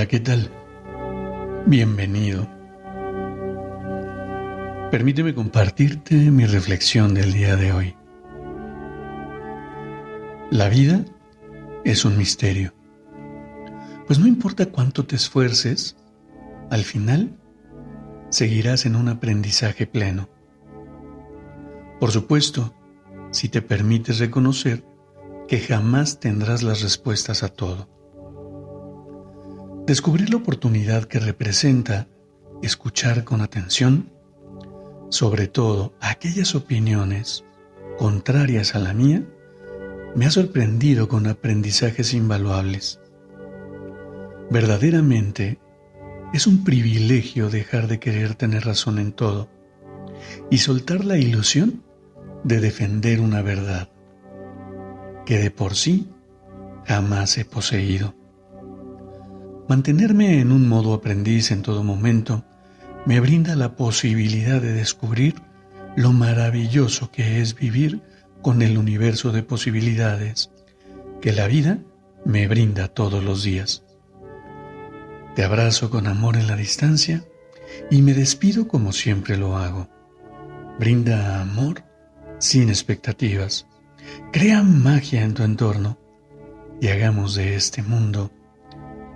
Hola, ¿qué tal? Bienvenido. Permíteme compartirte mi reflexión del día de hoy. La vida es un misterio. Pues no importa cuánto te esfuerces, al final seguirás en un aprendizaje pleno. Por supuesto, si te permites reconocer que jamás tendrás las respuestas a todo. Descubrir la oportunidad que representa escuchar con atención, sobre todo aquellas opiniones contrarias a la mía, me ha sorprendido con aprendizajes invaluables. Verdaderamente, es un privilegio dejar de querer tener razón en todo y soltar la ilusión de defender una verdad que de por sí jamás he poseído. Mantenerme en un modo aprendiz en todo momento me brinda la posibilidad de descubrir lo maravilloso que es vivir con el universo de posibilidades que la vida me brinda todos los días. Te abrazo con amor en la distancia y me despido como siempre lo hago. Brinda amor sin expectativas. Crea magia en tu entorno y hagamos de este mundo